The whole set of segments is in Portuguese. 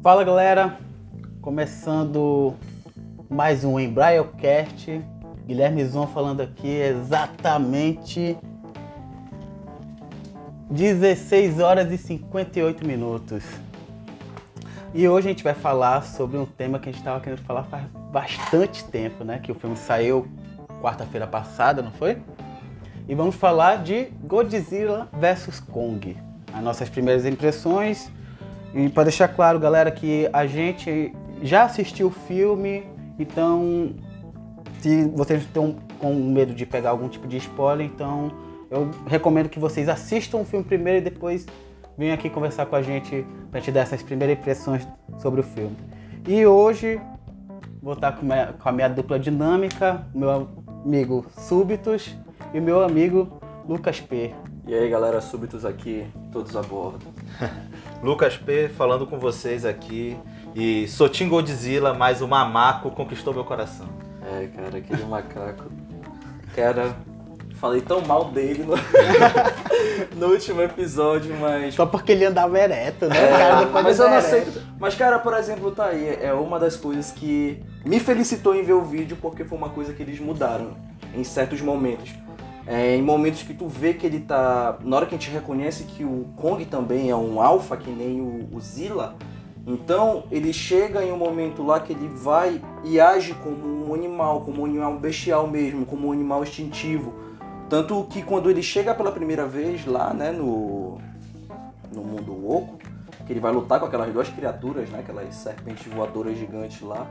Fala galera, começando mais um Embrailcast. Guilherme Zon falando aqui exatamente 16 horas e 58 minutos. E hoje a gente vai falar sobre um tema que a gente estava querendo falar faz bastante tempo, né? Que o filme saiu quarta-feira passada, não foi? E vamos falar de Godzilla vs Kong. As nossas primeiras impressões. E para deixar claro, galera, que a gente já assistiu o filme, então se vocês estão com medo de pegar algum tipo de spoiler, então eu recomendo que vocês assistam o filme primeiro e depois venham aqui conversar com a gente para te dar essas primeiras impressões sobre o filme. E hoje vou estar com, minha, com a minha dupla dinâmica, meu amigo Súbitos e meu amigo Lucas P. E aí galera, Súbitos aqui, todos a bordo. Lucas P falando com vocês aqui. E Sotin Godzilla, mais o Mamaco conquistou meu coração. É, cara, aquele macaco. Cara, falei tão mal dele no, no último episódio, mas. Só porque ele andava ereto, né? É, cara, mas eu não aceito. Mas, cara, por exemplo, tá aí. É uma das coisas que me felicitou em ver o vídeo, porque foi uma coisa que eles mudaram em certos momentos. É, em momentos que tu vê que ele tá. Na hora que a gente reconhece que o Kong também é um alfa, que nem o, o Zilla. Então ele chega em um momento lá que ele vai e age como um animal, como um animal bestial mesmo, como um animal instintivo. Tanto que quando ele chega pela primeira vez lá, né, no, no mundo oco, que ele vai lutar com aquelas duas criaturas, né, aquelas serpentes voadoras gigantes lá,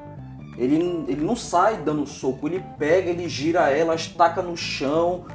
ele, ele não sai dando soco, ele pega, ele gira elas, taca no chão.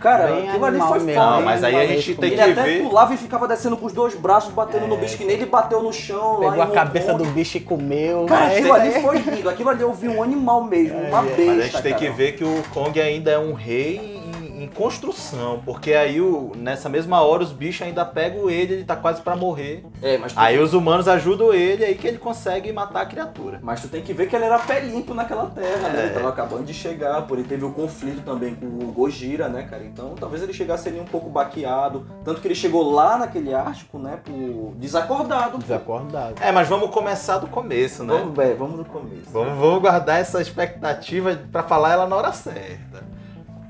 Cara, Bem aquilo ali foi mesmo, foda. Não, mas aí a gente tem Ele que até ver. pulava e ficava descendo com os dois braços, batendo no bicho, que nem ele bateu no chão lá Pegou em a cabeça do bicho e comeu. Cara, mas- aquilo ali foi lindo. Aquilo ali eu vi um animal mesmo, uma besta, Mas a gente tem que cara. ver que o Kong ainda é um rei em, construção. Porque aí o, nessa mesma hora os bichos ainda pegam ele, ele tá quase pra morrer. É, mas Aí os humanos ajudam ele, aí que ele consegue matar a criatura. mas tu tem que ver que ele era pé limpo naquela terra, né? É. Ele tava acabando de chegar, por ele teve o conflito também com o Gojira, né, cara? Então talvez ele chegasse ali um pouco baqueado. Tanto que ele chegou lá naquele Ártico, né, por desacordado. Desacordado. É, mas vamos começar do começo, né? Vamos, é, vamos no começo. Vamos, vamos guardar essa expectativa pra falar ela na hora certa.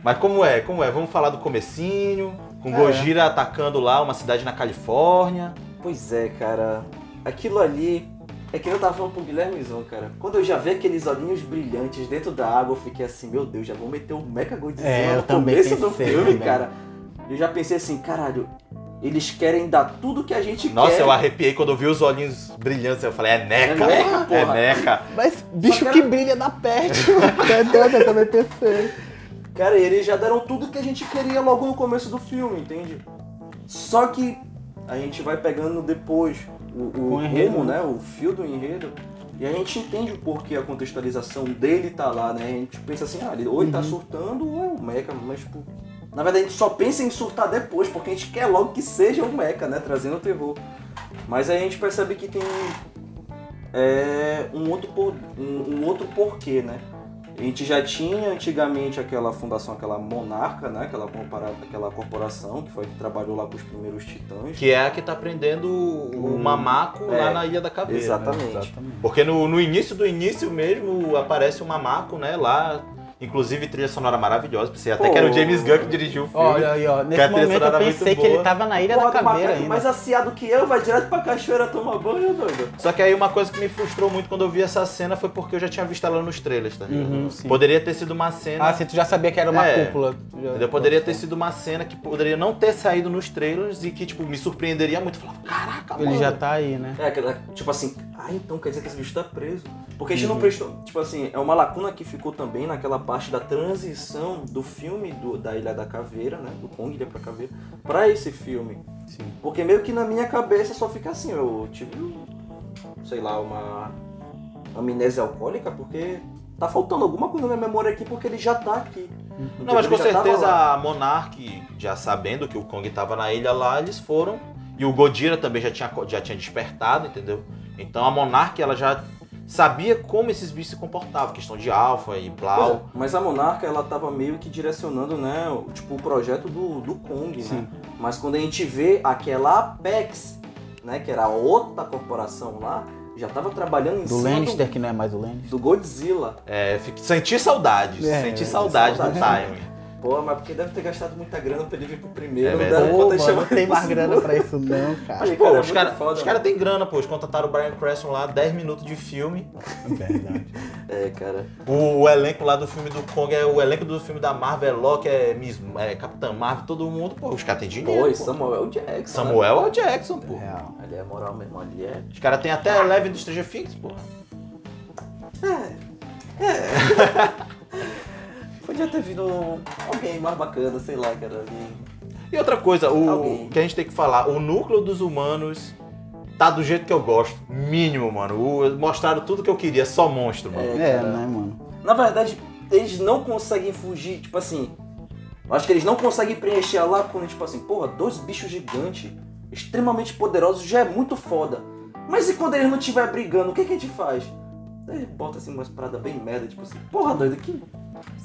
Mas como é? Como é? Vamos falar do comecinho, com É. Gojira atacando lá uma cidade na Califórnia. Pois é, cara. Aquilo ali. É que eu tava falando pro Guilhermezão, cara. Quando eu já vi aqueles olhinhos brilhantes dentro da água, eu fiquei assim, meu Deus, já vou meter o Mecha Godzilla É, no também começo do filme, também. cara. Eu já pensei assim, caralho, eles querem dar tudo que a gente Nossa, quer. eu arrepiei quando eu vi os olhinhos brilhantes. Eu falei, é Neca. É Neca, É. Neca. Mas bicho que que- brilha na peste. Entendeu? Eu também pensei. Cara, eles já deram tudo que a gente queria logo no começo do filme, entende? Só que a gente vai pegando depois o, o o enredo, rumo, né? né? O fio do enredo. E a gente entende o porquê a contextualização dele tá lá, né? A gente pensa assim, ah, ele ou ele tá Uhum. surtando ou é o Mecha, mas tipo. Na verdade a gente só pensa em surtar depois, porque a gente quer logo que seja o Mecha, né? Trazendo o terror. Mas aí a gente percebe que tem é, um, outro por- um, um outro porquê, né? A gente já tinha antigamente aquela fundação, aquela monarca, né? Aquela, aquela corporação que foi que trabalhou lá com os primeiros titãs. Que é a que tá prendendo o, o mamaco É, lá na Ilha da Caveira. exatamente. né? Porque no, no início do início mesmo aparece o mamaco, né? Lá. Inclusive trilha sonora maravilhosa. Pensei até Pô. que era o James Gunn que dirigiu o filme. Olha aí, ó. Nesse momento eu pensei que ele tava na Ilha Porra da Caveira ainda. mais aciado que eu, vai direto pra cachoeira tomar banho, doido. Só que aí uma coisa que me frustrou muito quando eu vi essa cena foi porque eu já tinha visto ela nos trailers, tá ligado? Uhum. Poderia ter sido uma cena. Ah, sim, tu já sabia que era uma É. cúpula. Já-? Poderia ter sido uma cena que poderia não ter saído nos trailers e que, tipo, me surpreenderia muito. Eu Falava, caraca, Ele mano. já tá aí, né? É, tipo assim, ah, então quer dizer que esse bicho tá preso. Porque a gente Uhum. não prestou. Tipo assim, é uma lacuna que ficou também naquela parte da transição do filme do- da Ilha da Caveira, né? Do Kong Ilha pra Caveira, pra esse filme. Sim. Porque meio que na minha cabeça só fica assim, eu tive, sei lá, uma amnésia alcoólica, porque tá faltando alguma coisa na minha memória aqui, porque ele já tá aqui. Não, mas com certeza a Monarch, já sabendo que o Kong tava na ilha lá, eles foram. E o Godira também já tinha, já tinha despertado, entendeu? Então a Monarch, ela já sabia como esses bichos se comportavam, questão de alfa e Pois é, blau. mas a Monarca, ela tava meio que direcionando, né, o- tipo, o projeto do, do Kong, né? Sim. Mas quando a gente vê aquela Apex, né, que era a outra corporação lá, já tava trabalhando em Do cima Lannister, que não é mais o Lannister. do, do Godzilla. É, fiquei- senti saudades. É, senti é, saudades do saudade. timing. Pô, mas porque deve ter gastado muita grana pra ele vir pro primeiro. É não deram Pô, mano, não tem ele mais grana pra isso não, cara. Aí, Pô, cara, é os caras cara né? têm grana, pô. Eles contrataram o Brian Cranston lá, 10 minutos de filme. Verdade. É, cara. O, o elenco lá do filme do Kong é o elenco do filme da Marvel, é Loki, é, Miss, é Capitã Marvel, todo mundo. Pô, os caras têm dinheiro. Pô, e. Samuel Jackson. Samuel é o Jackson, pô. Real. né? Ali é moral mesmo, ali é. Os caras têm até Eleven do Stranger Things, pô. Podia ter vindo alguém mais bacana, sei lá, cara. Alguém... E outra coisa, o Alguém. que a gente tem que falar, o núcleo dos humanos tá do jeito que eu gosto. Mínimo, mano. O- mostraram tudo que eu queria, só monstro, mano. É, É, né, mano? Na verdade, eles não conseguem fugir, tipo assim. Acho que eles não conseguem preencher a lacuna, tipo assim, porra, dois bichos gigantes, extremamente poderosos, já é muito foda. Mas e quando eles não estiver brigando, o que, que a gente faz? Aí bota assim umas paradas bem merda, tipo assim, porra doido, que.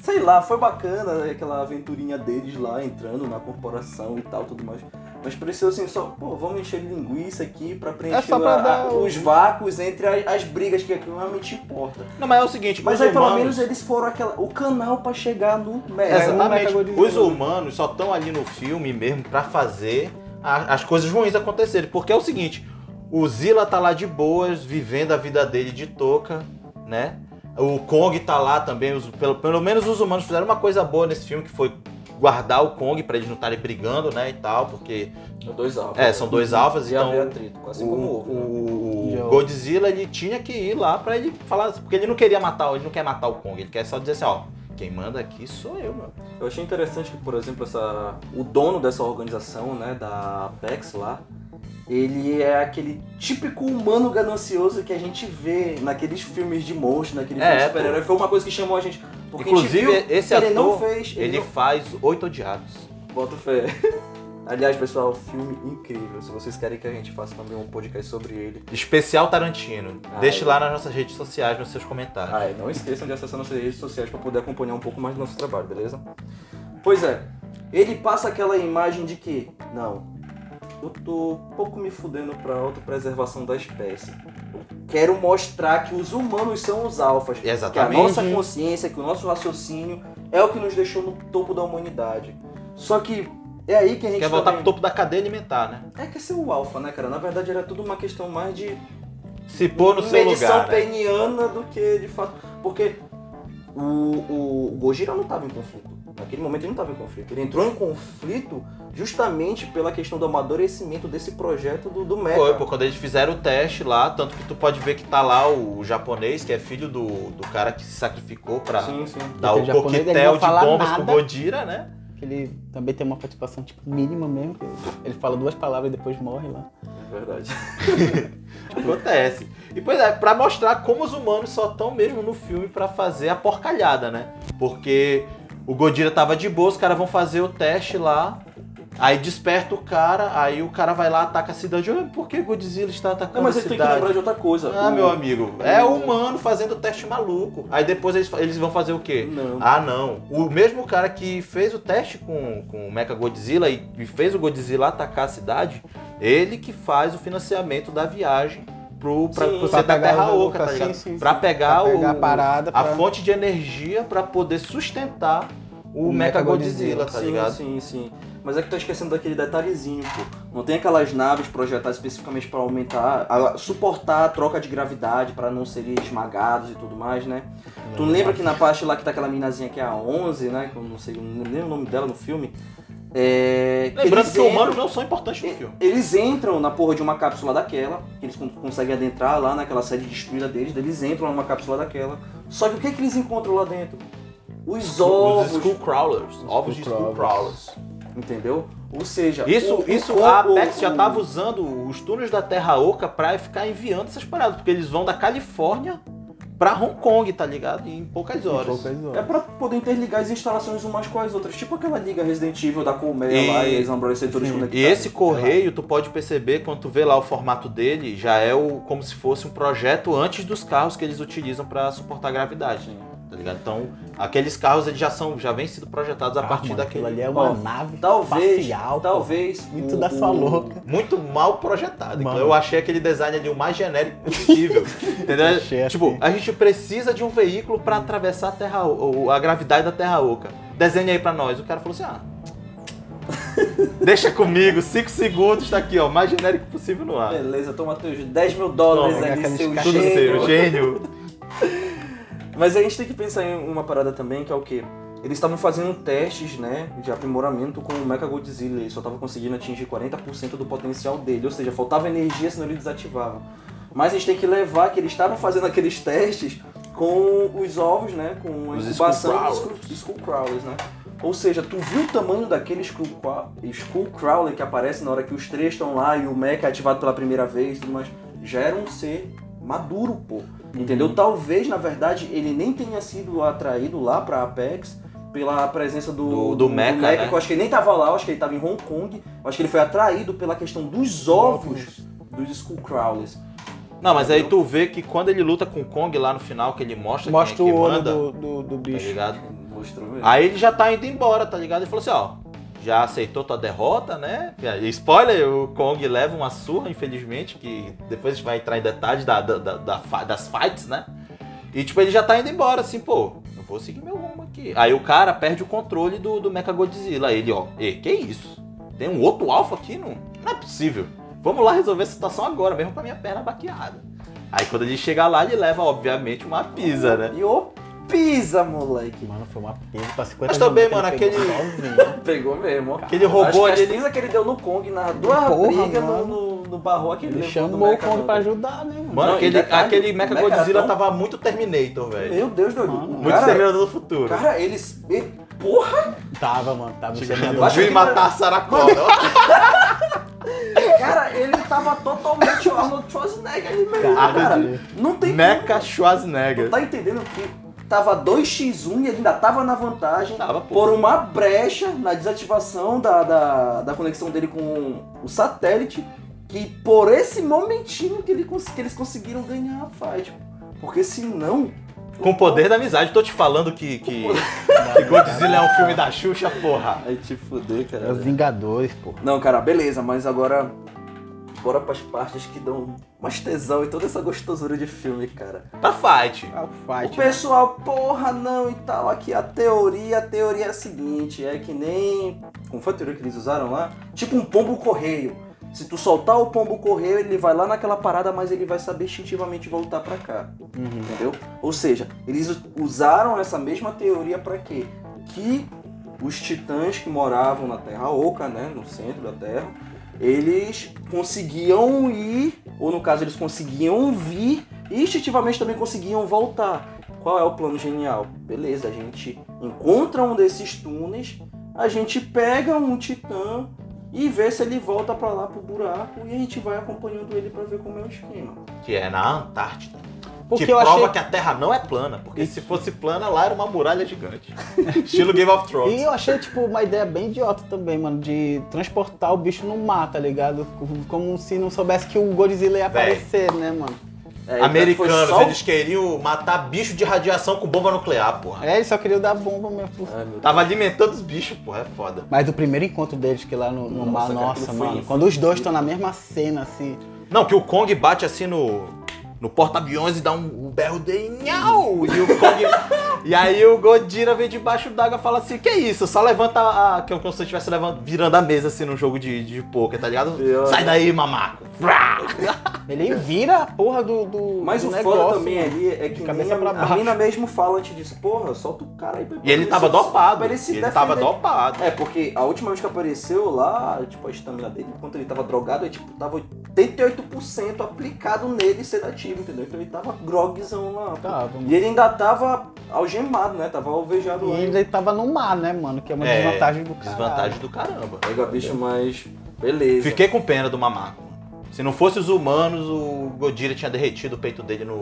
Sei lá, foi bacana né, aquela aventurinha deles lá, entrando na corporação e tal, tudo mais. Mas pareceu assim, só, pô, vamos encher de linguiça aqui pra preencher É só pra a- dar a- os vácuos entre as, as brigas, que é o que realmente importa. Não, mas é o seguinte, Mas aí pelo humanos- menos eles foram aquela, o canal pra chegar no É, mega. Exatamente. Os humanos só estão ali no filme mesmo pra fazer a- as coisas ruins acontecerem. Porque é o seguinte, o Zilla tá lá de boas, vivendo a vida dele de touca, né? O Kong tá lá também, os- pelo, pelo menos os humanos fizeram uma coisa boa nesse filme, que foi guardar o Kong pra eles não estarem brigando, né, e tal, porque Dois alfas. É, são dois alfas, e então- haver atrito, assim o, como houve. né? o- o. Godzilla ele tinha que ir lá pra ele falar, porque ele não queria matar, ele não quer matar o Kong, ele quer só dizer assim, ó, quem manda aqui sou eu, meu. Eu achei interessante que, por exemplo, essa, o dono dessa organização, né, da Apex lá, ele é aquele típico humano ganancioso que a gente vê naqueles filmes de monstro, naquele É, filme de é, super-herói. Foi uma coisa que chamou a gente. Porque Inclusive, a gente viu esse que ele não ator, fez. Ele não- faz Oito Odiados. Bota fé. Aliás, pessoal, filme incrível. Se vocês querem que a gente faça também um podcast sobre ele. Especial Tarantino. Ah, Deixe é. lá nas nossas redes sociais, nos seus comentários. Ah, e não esqueçam de acessar nossas redes sociais para poder acompanhar um pouco mais do nosso trabalho, beleza? Pois é, ele passa aquela imagem de que, não, eu tô pouco me fudendo pra autopreservação da espécie. Eu quero mostrar que os humanos são os alfas. Que a Exatamente. nossa consciência, que o nosso raciocínio é o que nos deixou no topo da humanidade. Só que é aí que a gente Quer voltar também- pro topo da cadeia alimentar, né? É que ser o alfa, né, cara? Na verdade era tudo uma questão mais de Se pôr no seu medição lugar, né? peniana do que de fato. Porque o, o, o Gojira não estava em conflito. Naquele momento ele não estava em conflito. Ele entrou em conflito justamente pela questão do amadurecimento desse projeto do, do Mecha. Foi, pô, quando eles fizeram o teste lá, tanto que tu pode ver que tá lá o, japonês, que é filho do, do cara que se sacrificou pra Sim, sim. dar Aquele o coquetel de bombas pro nada. Godira, né? Que ele também tem uma participação, tipo, mínima mesmo. que Ele fala duas palavras e depois morre lá. É verdade. Acontece. E pois é, pra mostrar como os humanos só estão mesmo no filme pra fazer a porcalhada, né? Porque o Godira tava de boa, os caras vão fazer o teste lá. Aí desperta o cara, aí o cara vai lá, ataca a cidade. "Ah, Por que Godzilla está atacando Não, mas a ele tem que cidade? lembrar de outra coisa. Ah, O- meu amigo, é o humano fazendo teste maluco. Aí depois eles, eles vão fazer o quê? Não. Ah, não. O mesmo cara que fez o teste com, com o Mecha Godzilla e e fez o Godzilla atacar a cidade, ele que faz o financiamento da viagem pro, pra, Sim. Pra centro da Terra Oca, tá sim, ligado? sim, pra sim. pegar, Pra pegar o, a parada a pra- fonte de energia pra poder sustentar o, O Mecha Godzilla, tá sim, ligado? sim, sim. Mas é que tá esquecendo daquele detalhezinho, pô. Não tem aquelas naves projetadas especificamente para aumentar, a- suportar a troca de gravidade para não serem esmagados e tudo mais, né? Tu lembra que na parte lá que tá aquela minazinha que é a 11, né? Que eu não sei, não lembro o nome dela no filme. É, Lembrando eles que entram- humanos não são importantes no filme. Eles entram na porra de uma cápsula daquela, que eles con- conseguem adentrar lá naquela sede destruída deles, eles entram numa cápsula daquela. Só que o que, que eles encontram lá dentro? Os ovos, Os Skullcrawlers. Ovos de Skullcrawlers. Entendeu? Ou seja, Isso, o- isso o- a o- Apex já o- tava usando os túneis da Terra Oca pra ficar enviando essas paradas, porque eles vão da Califórnia pra Hong Kong, tá ligado? Em poucas horas. Poucas É horas. pra poder interligar as instalações umas com as outras. Tipo aquela liga Resident Evil da Colmeia E- lá e as Umbrella setores Sim. conectados. E esse correio, tu pode perceber quando tu vê lá o formato dele, já é o como se fosse um projeto antes dos carros que eles utilizam pra suportar a gravidade. Tá ligado? Então, aqueles carros eles já são, já vêm sido projetados a Ah, partir mano, daquele. aquilo ali é uma nave Talvez, espacial, pô. talvez. Muito o- da sua louca. Muito mal projetado. Então, Mano. eu achei aquele design ali o mais genérico possível. entendeu? Achei tipo, assim. a gente precisa de um veículo pra atravessar a Terra, a gravidade da Terra Oca. Desenha aí pra nós. O cara falou assim: ah. Deixa comigo, 5 segundos, tá aqui, ó, mais genérico possível no ar. Beleza, toma teus 10 mil dólares Toma, ali, seu seu, gênio. Mas a gente tem que pensar em uma parada também, que é o quê? Eles estavam fazendo testes, né, de aprimoramento com o Mecha Godzilla. Ele só tava conseguindo atingir 40% do potencial dele. Ou seja, faltava energia, senão ele desativava. Mas a gente tem que levar que eles estavam fazendo aqueles testes com os ovos, né, com a Os incubação dos Skullcrawlers, né. Ou seja, tu viu o tamanho daquele Skullcra- Skullcrawler que aparece na hora que os três estão lá e o Mecha é ativado pela primeira vez e tudo mais? Já era um ser maduro, pô. Entendeu? Talvez, na verdade, ele nem tenha sido atraído lá pra Apex pela presença do, Do- do Mecha, né? que eu acho que ele nem tava lá, eu acho que ele tava em Hong Kong. Eu acho que ele foi atraído pela questão dos ovos dos Skullcrawlers. Não, mas aí tu vê que quando ele luta com o Kong lá no final, que ele mostra, Mostra quem é o que olho manda, do, do, do tá bicho. ligado? Mostrou mesmo. Aí ele já tá indo embora, tá ligado? Ele falou assim, ó, já aceitou tua derrota, né? Spoiler, o Kong leva uma surra, infelizmente, que depois a gente vai entrar em detalhes da, da- da- das fights, né? E tipo, ele já tá indo embora, assim, pô, eu vou seguir meu rumo aqui. Aí o cara perde o controle do, do Mechagodzilla. Aí ele, ó, e que isso? Tem um outro alfa aqui? Não, não é possível. Vamos lá resolver essa situação agora, mesmo com a minha perna baqueada. Aí quando ele chega lá, ele leva, obviamente, uma pisa, né? E ô, pisa, moleque. Mano, foi uma pisa pra 50 Mas também, mano, pegou aquele-. Pegou mesmo, ó. Aquele robô ali, pisa que ele deu no Kong na duas Porra, brigas no, no, no barro que ele do chamou o Kong do- pra ajudar, né, mano? Mano, Não, aquele, detalhe, aquele Mecha Mecha Godzilla tão- tava muito Terminator, velho. Meu Deus, doido. Mano, Muito cara, Terminator do futuro. cara, eles. Porra! Tava, mano, tava Viu matar a Sarah Connor. Cara, ele tava totalmente o Arnold Schwarzenegger ali mesmo. Cara, Cara, não tem Mecha Tu Schwarzenegger. tá entendendo que tava 2x1 e ele ainda tava na vantagem Tava, por uma brecha na desativação da, da, da conexão dele com o satélite. Que por esse momentinho que, ele, que eles conseguiram ganhar a fight. Porque senão. Com o poder da amizade. Tô te falando que, que, que Godzilla é um filme da Xuxa, porra. Aí te fuder, cara. É os Vingadores, pô. Não, cara, beleza, mas agora. Bora pras partes que dão mais tesão e toda essa gostosura de filme, cara. Pra fight. Ah, o O fight. pessoal, porra, não e tal. Aqui a teoria, a teoria é a seguinte: é que nem. Como foi a teoria que eles usaram lá? Tipo um pombo correio. Se tu soltar o pombo correio, ele vai lá naquela parada, mas ele vai saber instintivamente voltar pra cá. Uhum. Entendeu? Ou seja, eles usaram essa mesma teoria pra quê? Que os titãs que moravam na Terra Oca, né, no centro da Terra, eles conseguiam ir, ou no caso eles conseguiam vir e instintivamente também conseguiam voltar. Qual é o plano genial? Beleza, a gente encontra um desses túneis, a gente pega um titã e vê se ele volta pra lá pro buraco e a gente vai acompanhando ele pra ver como é o esquema. Que é na Antártida. Porque que eu prova achei. que a Terra não é plana. Porque se fosse plana, lá era uma muralha gigante. Estilo Game of E Thrones. eu achei, tipo, uma ideia bem idiota também, mano, de transportar o bicho no mar, tá ligado? Como se não soubesse que o Godzilla ia Véi. aparecer, né, mano? É, Americanos, foi só o- eles queriam matar bicho de radiação com bomba nuclear, porra. É, ele só queria dar bomba mesmo. pô. Ai. Tava alimentando os bichos, porra, é foda. Mas do primeiro encontro deles, que lá no, no Nossa, mar, nossa, mano. Quando os dois estão na mesma cena, assim. Não, que o Kong bate assim no, no porta-aviões e dá um, um berro de nhau. E o Kong. e aí o Godira vem debaixo d'água e fala assim: Que isso? Só levanta a. Que é como se você estivesse virando a mesa assim num jogo de, de poker, tá ligado? Pior, Sai daí, mamaco. Ele vira a porra do, do, Mas do o negócio. foda também mano. ali é que nem a, pra a mina mesmo fala antes disso, porra, solta o cara aí pra E ele tava dopado. pra ele se Ele defender. tava dopado. É, porque a última vez que apareceu lá, tipo, a estamina dele, enquanto ele tava drogado, é tipo, tava 88% aplicado nele sedativo, entendeu? Então ele tava grogzão lá. pô. Tava, mano. E ele ainda tava algemado, né? Tava alvejado E lá. ele tava no mar, né, mano? Que é uma É, desvantagem do cara. Desvantagem do caramba. Pega bicho, mas. Beleza. Fiquei com pena do mamaco. Se não fosse os humanos, o Godira tinha derretido o peito dele no,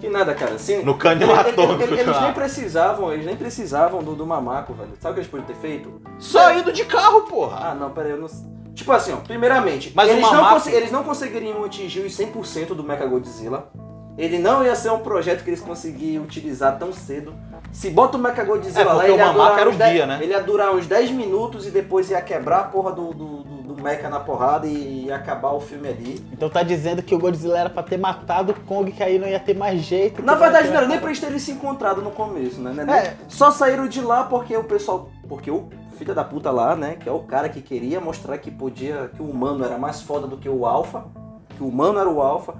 Que nada, cara. Assim, no cânion ele- ele- atômico. ele- eles nem precisavam, eles nem precisavam do, do mamaco, velho. Sabe o que eles podiam ter feito? Só indo de carro, porra. Ah, não, peraí, eu não. Tipo assim, ó, primeiramente, Mas eles, não conse- eles não conseguiriam atingir os 100% do Mechagodzilla. Ele não ia ser um projeto que eles conseguiam utilizar tão cedo. Se bota o Mechagodzilla É, lá, ele ia, durar uns 10 guia, né? ele ia durar uns 10 minutos e depois ia quebrar a porra do, do, do, do Mecha na porrada e ia acabar o filme ali. Então tá dizendo que o Godzilla era pra ter matado o Kong, que aí não ia ter mais jeito. Na verdade, não era nem pra eles terem se encontrado no começo, né? né? É. Só saíram de lá porque o pessoal. Porque o filho da puta lá, né? Que é o cara que queria mostrar que podia. que o humano era mais foda do que o alfa. Que o humano era o alfa.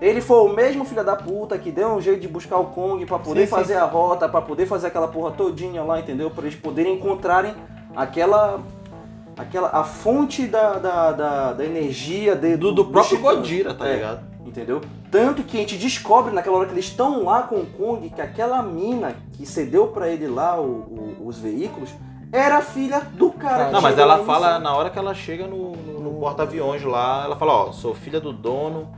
Ele foi o mesmo filho da puta que deu um jeito de buscar o Kong pra poder Sim, sim. fazer a rota, pra poder fazer aquela porra todinha lá, entendeu? Pra eles poderem encontrarem aquela. aquela. a fonte da, da, da, da energia de, Do, do próprio titãs. Godira, tá É. ligado? Entendeu? Tanto que a gente descobre naquela hora que eles estão lá com o Kong que aquela mina que cedeu pra ele lá o- o- os veículos era filha do cara. que Não, mas ela fala, na hora que ela chega no, no, no porta-aviões lá, ela fala, ó, sou filha do dono.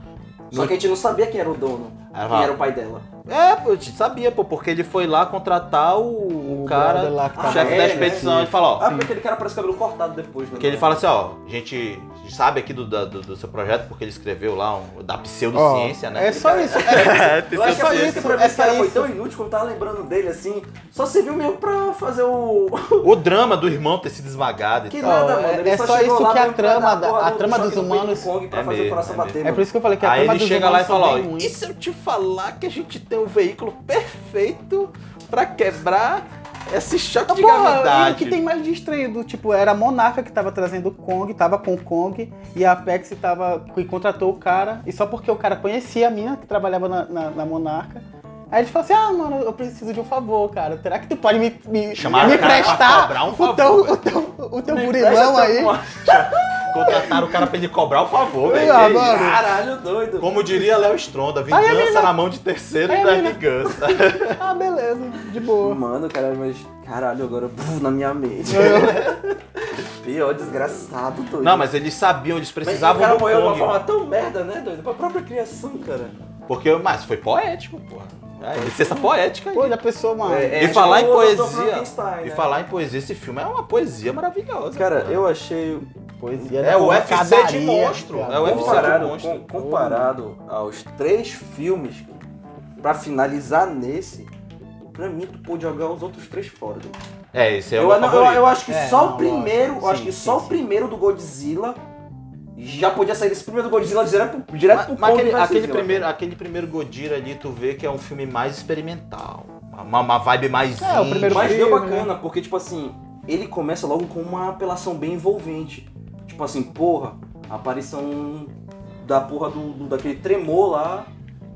Só que a gente não sabia quem era o dono, ela quem era o pai dela. É, gente sabia, pô, porque ele foi lá contratar o, O cara, lá que o tava- chefe Ah, da é, expedição. né? Ele fala, ó, Ah, porque aquele cara parece cabelo cortado depois, né? porque ele fala assim, ó, a gente sabe aqui do, do, do seu projeto, porque ele escreveu lá um, da pseudociência, né? É só isso. É, Eu acho que a isso, pra mim é esse cara foi tão inútil quando eu tava lembrando dele assim. Só serviu mesmo pra fazer o. O drama do irmão ter sido esmagado e Que tal. nada, mano. é- Ele é só só isso que a trama a trama dos humanos- Kong pra É fazer mesmo, o coração é. É por isso que eu falei que a Aí trama ele dos chega lá e humanos fala, ó, e se eu te falar que a gente tem um veículo perfeito pra quebrar esse choque de Porra, e o gravidade? que tem mais de estranho, do, tipo, era a Monarca que tava trazendo o Kong, tava com o Kong, e a Apex tava, que contratou o cara, e só porque o cara conhecia a mina que trabalhava na, na, na Monarca, aí ele falou assim, ah, mano, eu preciso de um favor, cara, será que tu pode me, me, Chamaram me o um o, favor. teu, o, teu, o teu burilão aí? Contrataram o cara pra ele cobrar o favor, velho. Ah. Caralho, doido. Como diria Léo Stronda, Aí vingança na mão de terceiro Aí da vingança. Ah, beleza, de boa. Mano, cara, mas. Caralho, agora buf, na minha mente. Pior desgraçado, doido. Não, mas eles sabiam, eles Mas precisavam o cara do morreu de uma forma tão merda, né, doido? Pra própria criação, cara. Porque, mas foi poético, porra. É, licença poética aí. Pô, já pensou, mano. É, e tipo falar em poesia. Frankenstein, E né? falar em poesia, esse filme é uma poesia maravilhosa. Cara, eu achei. Poesia É da o UFC de monstro, cara. é o UFC de Comparado, monstro. com- comparado aos três filmes, pra finalizar nesse, pra mim tu pôde jogar os outros três fora. doido. É, esse é eu, o não, eu, eu acho que É, só não, o primeiro, lógico. eu acho Sim, que sim, só sim. o primeiro do Godzilla já podia sair desse primeiro Godzilla direto pro, direto Mas, pro mas aquele, aquele Godzilla. primeiro, aquele primeiro Godira ali, tu vê que é um filme mais experimental. Uma, uma vibe mais É, o primeiro Mas deu filme, bacana, porque, tipo assim, ele começa logo com uma apelação bem envolvente. Tipo assim, porra, a aparição da porra do, do- daquele tremor lá,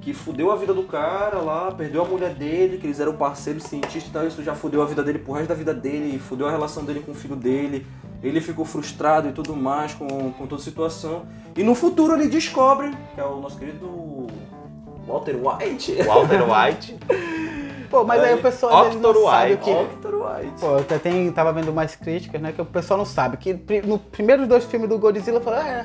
que fudeu a vida do cara lá, perdeu a mulher dele, que eles eram parceiros cientistas e tal, isso já fudeu a vida dele pro resto da vida dele, fudeu a relação dele com o filho dele. Ele ficou frustrado e tudo mais com, com toda a situação. E no futuro ele descobre, que é o nosso querido Walter White. Walter White. Pô, mas aí o pessoal ele não Octor sabe o White. que... Walter White. Pô, eu até tem, tava vendo mais críticas, né? Que o pessoal não sabe. Que no primeiros dois filmes do Godzilla, falou, é,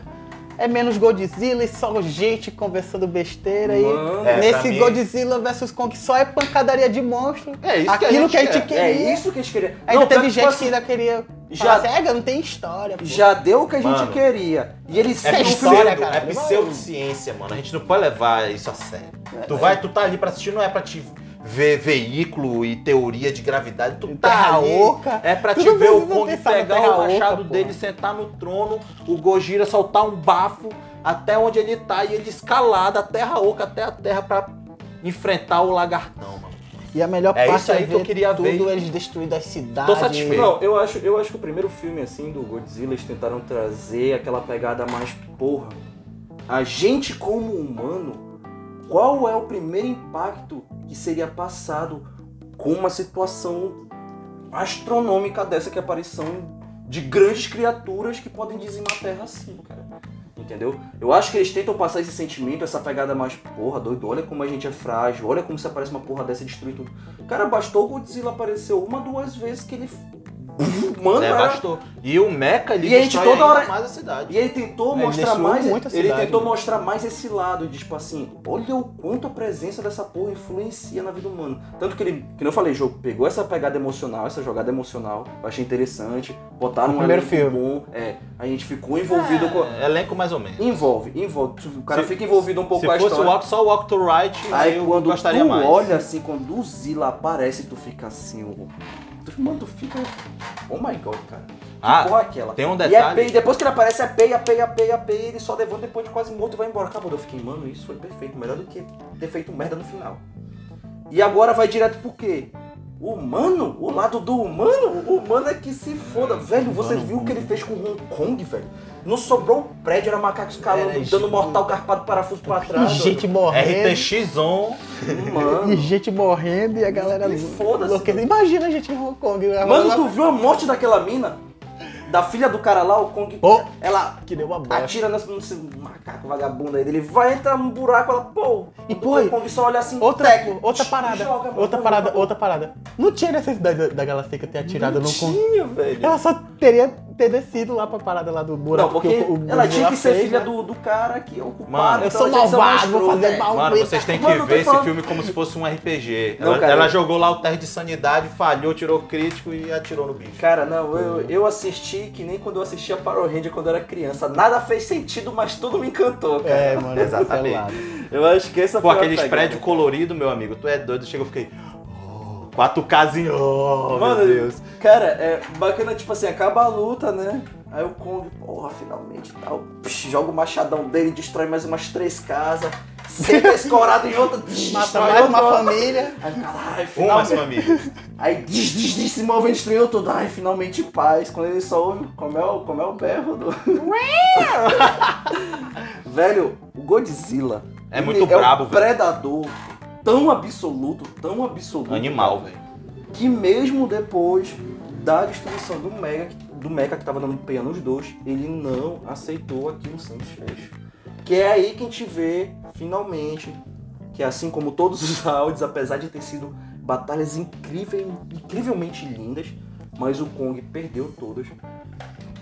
é menos Godzilla e só gente conversando besteira. Mano, e é, nesse Godzilla vs Kong só é pancadaria de monstro. É isso que a Aquilo gente que a gente quer. queria. É isso que a gente queria. Ainda Não, teve gente assim, que ainda queria. já- cega, não tem história. Pô. Já deu o que a gente Mano. queria. E ele É sempre história, pseudo, cara. é pseudociência, mano. A gente não pode levar isso a sério. Tu vai, tu tá ali pra assistir, não é pra te ver veículo e teoria de gravidade. Tu tá Terra ali. oca. É pra Tu te ver o Kong pegar o machado oca, dele, sentar no trono, o Gojira soltar um bafo até onde ele tá e ele escalar da Terra Oca até a Terra pra enfrentar o lagartão, mano. E a melhor É parte isso aí é que eu ver queria tudo ver. eles destruindo as cidades. Tô satisfeito. Não, eu acho, eu acho que o primeiro filme, assim, do Godzilla, eles tentaram trazer aquela pegada mais, porra, a gente como humano, qual é o primeiro impacto que seria passado com uma situação astronômica dessa que é a aparição de grandes criaturas que podem dizimar a Terra assim, cara. Entendeu? Eu acho que eles tentam passar esse sentimento, essa pegada mais, porra, doido, olha como a gente é frágil, olha como se aparece uma porra dessa e destrui tudo. Cara, bastou o Godzilla aparecer uma, duas vezes que ele Mano, era- Devastou. E o Mecha ele E a gente toda hora- mais a cidade. E ele tentou Ele mostrar mais. muito a Ele cidade, tentou né? mostrar mais esse lado de tipo assim, olha o quanto a presença dessa porra influencia na vida humana. Tanto que ele, que eu falei, jogo pegou essa pegada emocional, essa jogada emocional, eu achei interessante, botaram No um primeiro elenco filme. bom, é, a gente ficou envolvido com É, elenco mais ou menos. envolve, envolve, o cara Se- fica envolvido um pouco Se com a fosse história. walk, só o Walk to Right, Aí eu quando gostaria tu mais. olha assim, quando o Zilla aparece, tu fica assim, o tu, mano, tu fica Oh my god, cara. Que Ah, porra é aquela? tem um E é detalhe. depois que ele aparece, é pei, é pei, é pei, é pei, ele só levanta depois de quase morto e vai embora. Acabou. Eu fiquei, mano, isso foi perfeito. Melhor do que ter feito merda no final. E agora vai direto pro quê? O humano, o lado do humano, o humano é que se foda. Velho, você viu o que ele fez com Hong Kong, velho? Não sobrou um prédio, era macacos escalando, dando gente- mortal carpado parafuso pra E trás. gente morrendo. RTX on. Mano. E gente morrendo e a galera. E foda-se. Imagina a gente em Hong Kong. Mano, tu viu a morte daquela mina? Da filha do cara lá, o Kong. Oh. Ela Que deu uma bosta. atira nesse, nesse macaco vagabundo aí dele, vai entrar num buraco, ela, pô. E, pô, o Kong só olha assim, Outra, tec, outra parada, joga, outra vai, parada, outra parada. Não tinha necessidade da, da ter atirado Não no Kong. tinha, velho. Ela só teria ter descido lá pra parada lá do buraco. Não, porque que o- o ela tinha que ser fez, filha né? do, do cara que é o culpado. Mano, Eu então sou ser malvado, uma vou fazer mal. Mano, vocês têm que Mano, ver esse falando- filme como se fosse um RPG. Não, ela, cara, ela eu- jogou lá o teste de sanidade, falhou, tirou crítico e atirou no bicho. Cara, não, eu, eu assisti que nem quando eu assistia Power Ranger quando eu era criança. Nada fez sentido, mas tudo me encantou, cara. É, mano, Exatamente. Eu acho que essa Pô, foi aqueles prédios coloridos, meu amigo, tu é doido, chega eu fiquei. Oh, 4Kzinho, oh, Mano, meu Deus. Cara, é bacana, tipo assim, acaba a luta, né? Aí o Kong, porra, finalmente tal. Psh, joga o machadão dele, destrói mais umas três casas, senta escorado em outra, Mata destrói mais uma outra. família. Aí, caralho, Umas finalmente. famílias. Aí diz, diz, diz, se move, destruiu tudo. Ai, finalmente paz. Quando ele só ouve, como é o, como é o berro do. Velho, o Godzilla. É muito é brabo, um velho. predador tão absoluto, tão absoluto. Animal, velho. que mesmo depois da destruição do Mega, do Mecha que tava dando peia nos dois, ele não aceitou aquilo sem desfecho. Que é aí que a gente vê, finalmente, que assim como todos os rounds, apesar de ter sido batalhas incríveis, incrivelmente lindas, mas o Kong perdeu todas.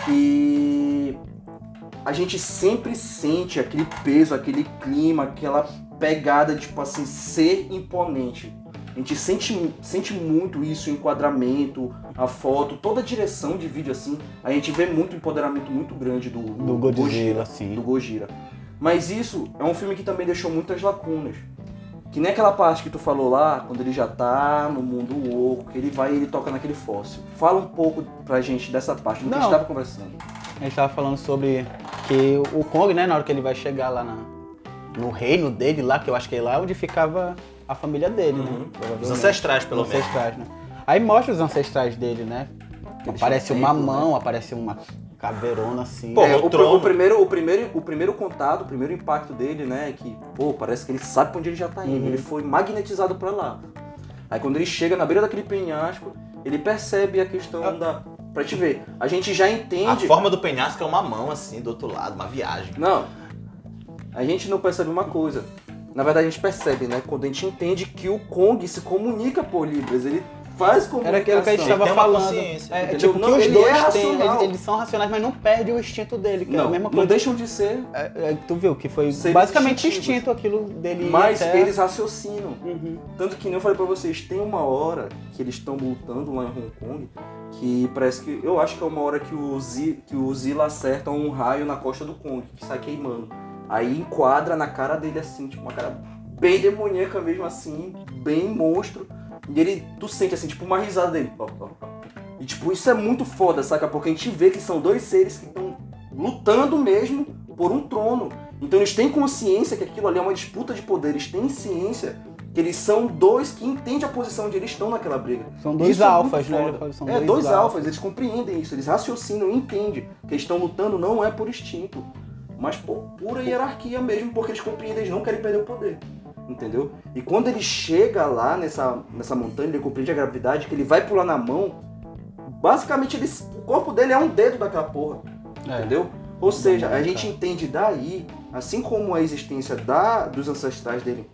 E a gente sempre sente aquele peso, aquele clima, aquela pegada de, tipo assim, ser imponente. A gente sente, sente muito isso, o enquadramento, a foto, toda a direção de vídeo assim. A gente vê muito empoderamento muito grande do, Do Godzilla, sim. do Gojira. Mas isso é um filme que também deixou muitas lacunas. Que nem aquela parte que tu falou lá, quando ele já tá no mundo oco, que ele vai e ele toca naquele fóssil. Fala um pouco pra gente dessa parte, do que a Não. gente tava conversando. A gente tava falando sobre que o Kong, né, na hora que ele vai chegar lá na, no reino dele lá, que eu acho que é lá onde ficava a família dele, Uhum. né? Os ancestrais, pelo Os menos. ancestrais, né? Aí mostra os ancestrais dele, né? Eles Aparece uma tempo, mão, aparece uma caveirona assim. Pô, É, o o, trono- o primeiro, o, primeiro, o primeiro contato, o primeiro impacto dele, né, é que, pô, parece que ele sabe pra onde ele já tá indo. Uhum. Ele foi magnetizado pra lá. Aí quando ele chega na beira daquele penhasco, ele percebe a questão Ah. da... Pra te ver, a gente já A entende... forma do penhasco é uma mão, assim, do outro lado, uma viagem. Não, a gente não percebe uma coisa. Na verdade a gente percebe, né, quando a gente entende que o Kong se comunica por Libras. Ele faz comunicação. Era aquilo que a gente Ele tava tem uma falando. É, entendeu? tipo, Não, que os ele dois é têm, racional. eles, eles são racionais, mas não perde o instinto dele, que é Não, a mesma não coisa. deixam de ser, É, é, tu viu que foi Seres basicamente instinto aquilo dele. mas até- eles raciocinam. Uhum. Tanto que nem eu falei pra vocês, tem uma hora que eles estão lutando lá em Hong Kong, que parece que. Eu acho que é uma hora que o, Zi, que o Zilla acerta um raio na costa do Kong, que sai queimando. Aí enquadra na cara dele assim, tipo, uma cara bem demoníaca mesmo assim, bem monstro. E ele, tu sente assim, tipo, uma risada dele. E tipo, isso é muito foda, saca? Porque a gente vê que são dois seres que estão lutando mesmo por um trono. Então eles têm consciência que aquilo ali é uma disputa de poder, eles têm ciência que eles são dois que entendem a posição onde eles estão naquela briga. São dois Isso é alfas, né? Ele fala, São é, dois, alfas, eles compreendem isso, eles raciocinam e entendem que eles estão lutando não é por instinto, mas por pura hierarquia mesmo, porque eles compreendem, eles não querem perder o poder. Entendeu? E quando ele chega lá nessa, nessa montanha, ele compreende a gravidade, que ele vai pular na mão, basicamente ele, o corpo dele é um dedo daquela porra. É. Entendeu? Ou seja, a gente entende daí, assim como a existência da, dos ancestrais dele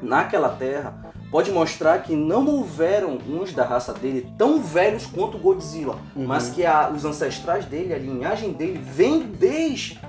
naquela terra, pode mostrar que não houveram uns da raça dele tão velhos quanto o Godzilla, Uhum. mas que a- os ancestrais dele, a linhagem dele, vem desde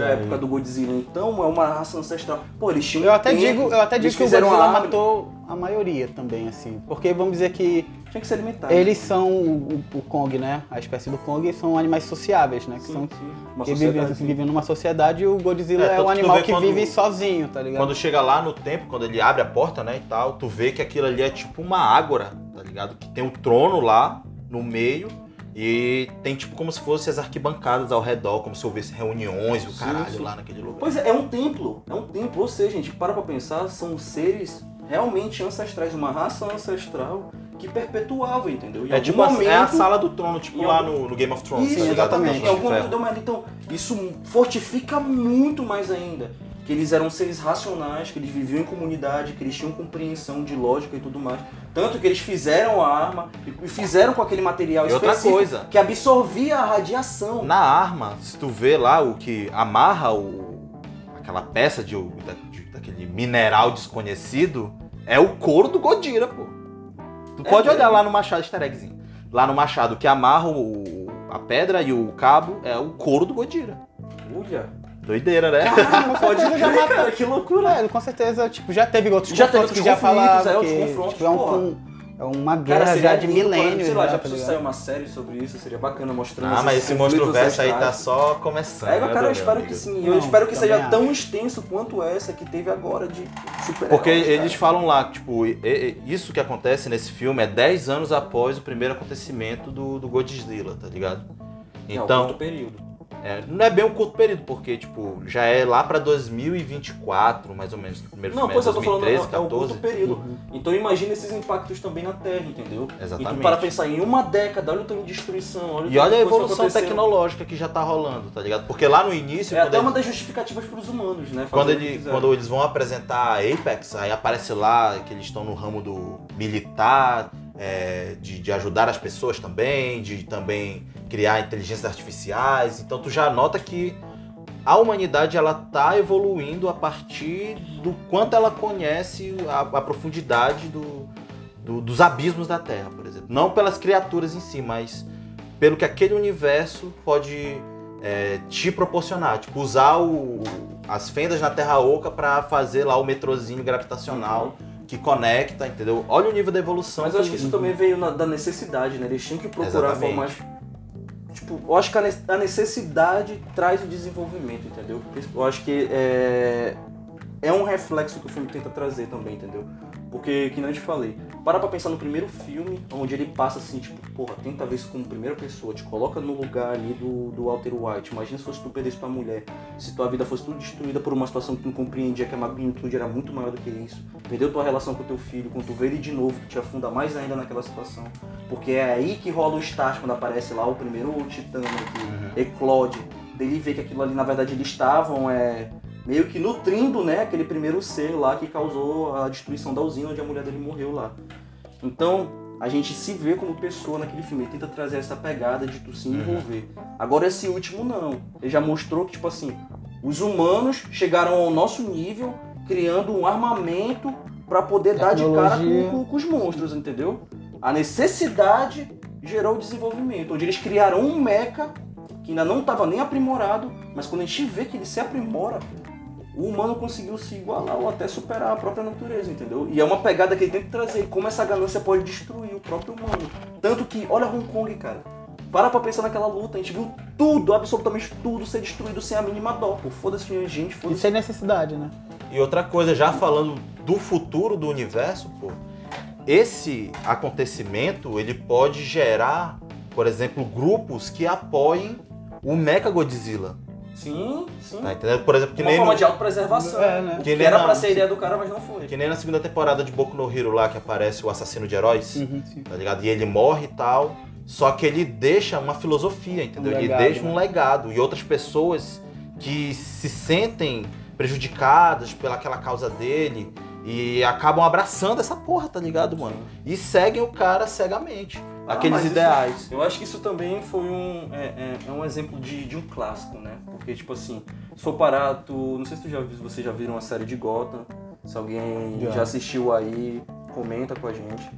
a Daí. época do Godzilla. Então é uma raça ancestral. Pô, eles tinham Eu até tempo, digo, eu até digo que o Godzilla matou a maioria também, assim. Porque vamos dizer que Tinha que se alimentar. eles são o, o Kong, né? A espécie do Kong são animais sociáveis, né? Que Sim, são sim. Uma que vivem, que vivem numa sociedade e o Godzilla É, é, um animal que quando- vive sozinho, tá ligado? Quando chega lá no tempo, quando ele abre a porta, né, e tal, tu vê que aquilo ali é tipo uma ágora, tá ligado? Que tem um trono lá no meio e tem tipo como se fossem as arquibancadas ao redor, como se houvesse reuniões e o Sim, caralho sim. lá naquele lugar. Pois é, é um templo. É um templo. Ou seja, gente, para pra pensar, são seres realmente ancestrais, uma raça ancestral que perpetuava, entendeu? Em é tipo a- momento, é a sala do trono, tipo lá algum- no, no Game of Thrones. Isso, tá exatamente. Em algum momento. Então, isso fortifica muito mais ainda. Que eles eram seres racionais, que eles viviam em comunidade, que eles tinham compreensão de lógica e tudo mais. Tanto que eles fizeram a arma e fizeram com aquele material E outra específico coisa. que absorvia a radiação. Na arma, se tu vê lá o que amarra o, aquela peça de, da- de- daquele mineral desconhecido, é o couro do Godira, pô. Tu É pode mesmo? olhar lá no machado, easter eggzinho. Lá no machado, que amarra o, a pedra e o cabo é o couro do Godira. Olha. Doideira, né? Caramba, Pode já cara, que loucura. É, com certeza, tipo, já teve outros Já teve confrontos que outros já falavam é, outros que confrontos, tipo, é, um, é uma Cara, guerra seria já de milênios, Sei lá, né, já tá preciso ligado? sair uma série sobre isso, seria bacana mostrando Ah, mas esse monstro verso aí tá só começando. É, cara, eu espero amigo? que sim. Não, eu espero que seja tão extenso quanto essa que teve agora de super Porque eles falam lá, tipo, isso que acontece nesse filme é 10 anos após o primeiro acontecimento do, do Godzilla, tá ligado? Então, período. É, não é bem um curto período, porque, tipo, já é lá pra 2024, mais ou menos. O primeiro Não, filme pois é eu tô falando, 2013, é um 14. curto período. Uhum. Então imagina esses impactos também na Terra, entendeu? E Exatamente. tu para pensar em uma década, olha o tamanho de destruição, olha o E olha a evolução tecnológica que já tá rolando, tá ligado? Porque lá no início, É até eles- uma das justificativas para os humanos, né? Quando, ele, quando eles vão apresentar a Apex, aí aparece lá que eles estão no ramo do militar, é, de, de ajudar as pessoas também, de também criar inteligências artificiais. Então tu já nota que a humanidade ela tá evoluindo a partir do quanto ela conhece a, a profundidade do, do- dos abismos da Terra, por exemplo. Não pelas criaturas em si, mas pelo que aquele universo pode é, te proporcionar. Tipo, usar o- as fendas na Terra Oca para fazer lá o metrozinho gravitacional que conecta, entendeu? Olha o nível da evolução. Mas eu acho que isso também veio na- da necessidade, né? Eles tinham que procurar Exatamente. formas. Tipo, eu acho que a ne- a necessidade traz o desenvolvimento, entendeu? Eu acho que é, é um reflexo que o filme tenta trazer também, entendeu? Porque, que nem eu te falei, para pra pensar no primeiro filme, onde ele passa assim, tipo, porra, tenta ver isso como primeira pessoa, te coloca no lugar ali do, do Walter White. Imagina se fosse tu perdesse tua mulher, se tua vida fosse tudo destruída por uma situação que tu não compreendia, que a magnitude era muito maior do que isso. Perdeu tua relação com teu filho, quando tu vê ele de novo, tu te afunda mais ainda naquela situação. Porque é aí que rola o start, quando aparece lá o primeiro titã, né, que eclode. Dele ver que aquilo ali, na verdade, eles estavam é, meio que nutrindo, né, aquele primeiro ser lá que causou a destruição da usina onde a mulher dele morreu lá. Então, a gente se vê como pessoa naquele filme, ele tenta trazer essa pegada de tu se envolver. Agora esse último não. Ele já mostrou que, tipo assim, os humanos chegaram ao nosso nível, criando um armamento para poder dar de cara Tecnologia. com, com- com os monstros, entendeu? A necessidade gerou o desenvolvimento, onde eles criaram um mecha que ainda não estava nem aprimorado, mas quando a gente vê que ele se aprimora, o humano conseguiu se igualar ou até superar a própria natureza, entendeu? E é uma pegada que ele tem que trazer, como essa ganância pode destruir o próprio humano. Tanto que, olha Hong Kong, cara. Para pra pensar naquela luta, a gente viu tudo, absolutamente tudo ser destruído sem a mínima dó. Pô, foda-se a gente, E foda-se. sem necessidade, né? E outra coisa, já falando do futuro do universo, pô, esse acontecimento ele pode gerar, por exemplo, grupos que apoiem o Mecha Godzilla. Sim, sim. Tá entendendo? Por exemplo, que uma nem, forma no- de autopreservação. É, né? Que que era na- pra ser a ideia do cara, mas não foi. que nem na segunda temporada de Boku no Hero lá que aparece o assassino de heróis, Uhum, sim. tá ligado? E ele morre e tal, só que ele deixa uma filosofia, entendeu? Um ele legado, deixa né? um legado e outras pessoas que se sentem prejudicadas pelaquela causa dele e acabam abraçando essa porra, tá ligado, mano? E seguem o cara cegamente. Ah, aqueles isso- ideais. eu acho que isso também foi um. É, é- é um exemplo de, de um clássico, né? Porque, tipo assim, se for parar, tu. Não sei se tu já vocês já viram a série de Gotham. Se alguém Já. já, assistiu aí. comenta com a gente.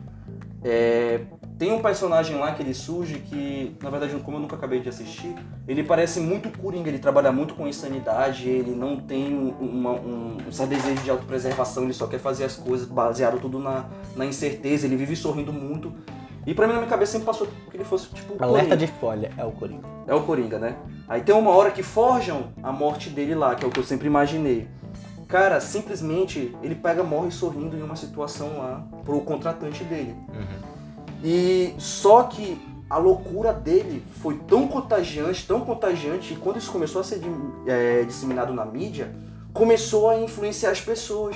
É, tem um personagem lá que ele surge que, na verdade, como eu nunca acabei de assistir, ele parece muito Coringa, ele trabalha muito com insanidade, ele não tem um, uma, um, um certo desejo de autopreservação, ele só quer fazer as coisas baseado tudo na, na incerteza, ele vive sorrindo muito. E pra mim na minha cabeça sempre passou que ele fosse tipo o Alerta Coringa. de spoiler, é o Coringa. É o Coringa, né? Aí tem uma hora que forjam a morte dele lá, que é o que eu sempre imaginei. Cara, simplesmente ele pega, morre sorrindo em uma situação lá pro contratante dele. E só que a loucura dele foi tão contagiante, tão contagiante, e quando isso começou a ser é, disseminado na mídia, começou a influenciar as pessoas.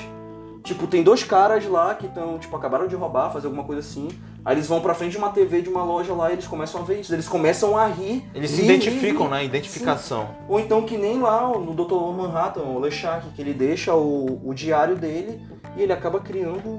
Tipo, tem dois caras lá que estão, tipo, acabaram de roubar, fazer alguma coisa assim. Aí eles vão pra frente de uma TV de uma loja lá e eles começam a ver isso. Eles começam a rir. Eles se rir, identificam, rir, né? Identificação. Ou então que nem lá no Dr. Manhattan, o Lechak, que ele deixa o, o diário dele e ele acaba criando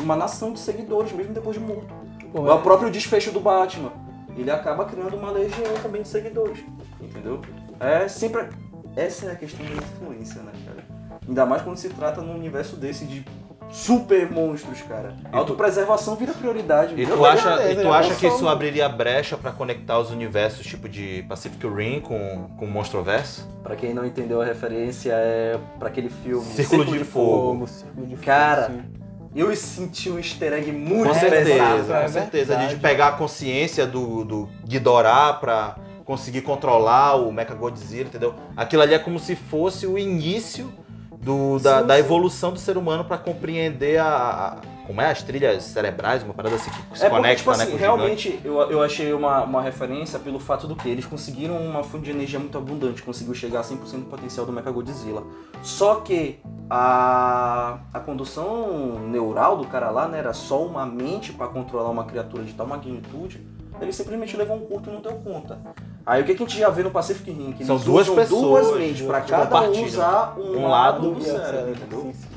uma nação de seguidores, mesmo depois de morto. Pô, O próprio desfecho do Batman, ele acaba criando uma legião também de seguidores, entendeu? É sempre... Essa é a questão da influência, né, cara? Ainda mais quando se trata num universo desse de super monstros, cara. A autopreservação vira prioridade. E tu acha, e tu eu acha que isso abriria brecha pra conectar os universos tipo de Pacific Rim com, com Monstroverso? Pra quem não entendeu a referência, é pra aquele filme Círculo de Fogo. Círculo de Fogo, Cara, sim. Eu senti um easter egg muito Com É, certeza, é com certeza. verdade. De pegar a consciência do, do Ghidorah pra conseguir controlar o Mechagodzilla, entendeu? Aquilo ali é como se fosse o início do, da, Sim, da sim. evolução do ser humano pra compreender a, a- como é as trilhas cerebrais, uma parada assim que se É porque, conecta, tipo né, assim, realmente eu, eu achei uma, uma referência pelo fato do que eles conseguiram uma fonte de energia muito abundante, conseguiu chegar a 100% do potencial do Mechagodzilla. Só que a, a condução neural do cara lá, né, era só uma mente pra controlar uma criatura de tal magnitude, ele simplesmente levou um curto e não deu conta. Aí o que, que a gente já vê no Pacific Rim? Que São duas pessoas duas mentes pra que cada um usar um, Um lado do cérebro, entendeu? sim, sim.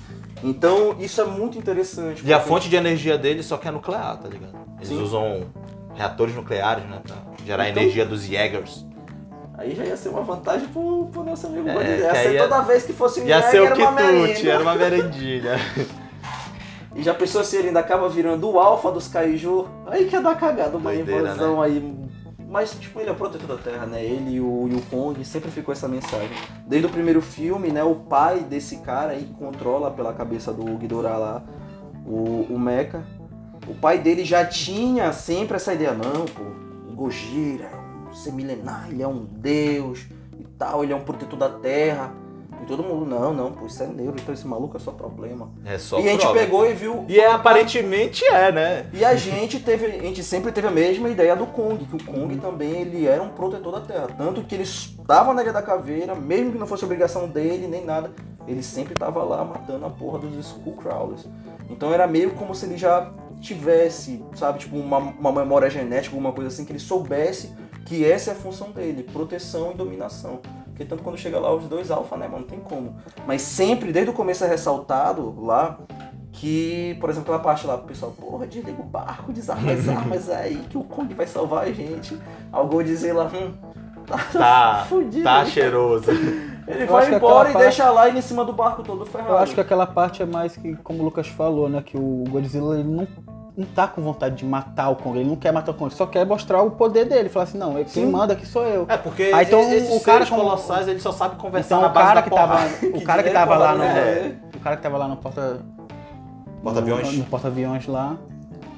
Então isso é muito interessante. E a fonte de energia deles só que é nuclear, tá ligado? Eles Sim. usam reatores nucleares, né, pra gerar Então- energia dos Jaegers. Aí já ia ser uma vantagem pro, pro nosso amigo É, Ia ser ia- toda vez que fosse um Ia Jäger, ser o era uma quitute, merenda. era uma merendinha. E já pensou se ele ainda acaba virando o alfa dos Kaiju? Aí que ia dar cagada, uma Doideira, invasão aí. Mas, tipo, ele é o protetor da Terra, né? Ele e o, o Kong sempre ficou essa mensagem. Desde o primeiro filme, né? O pai desse cara aí controla pela cabeça do Ghidorah lá, o, o Mecha. O pai dele já tinha sempre essa ideia, não, pô, o Gojira é um ser milenar, ele é um deus e tal, ele é um protetor da Terra. Todo mundo, não, não, pô, isso é neuro, então esse maluco é só problema. É só e a gente pegou e viu. E é, aparentemente é, né? E a gente teve, a gente sempre teve a mesma ideia do Kong, que o Kong também ele era um protetor da Terra, tanto que ele estava na Ilha da Caveira, mesmo que não fosse obrigação dele nem nada, ele sempre estava lá matando a porra dos Skullcrawlers. Então era meio como se ele já tivesse, sabe, tipo uma, uma memória genética, alguma coisa assim que ele soubesse que essa é a função dele, proteção e dominação. Porque tanto quando chega lá os dois alfa, né, mano, não tem como. Mas sempre, desde o começo é ressaltado lá que, por exemplo, aquela parte lá, o pessoal, porra, desliga o barco, desarma as armas aí, que o Kong vai salvar a gente. Algo dizer lá, hum, tá, Tá, fudido. tá cheiroso. Ele Eu vai embora e aquela deixa lá ele em cima do barco todo ferrado. Eu acho que aquela parte é mais que, como o Lucas falou, né? Que o Godzilla ele não, não tá com vontade de matar o Kong, ele não quer matar o Kong, ele só quer mostrar o poder dele. Falar assim, não, quem Sim. manda aqui sou eu. É, porque Ah, então o cara como- colossais, ele só sabe conversar Então na o base cara que tava, o cara que dinheiro tava lá no, né? o cara que tava lá no porta Porta-aviões. no, no porta-aviões lá,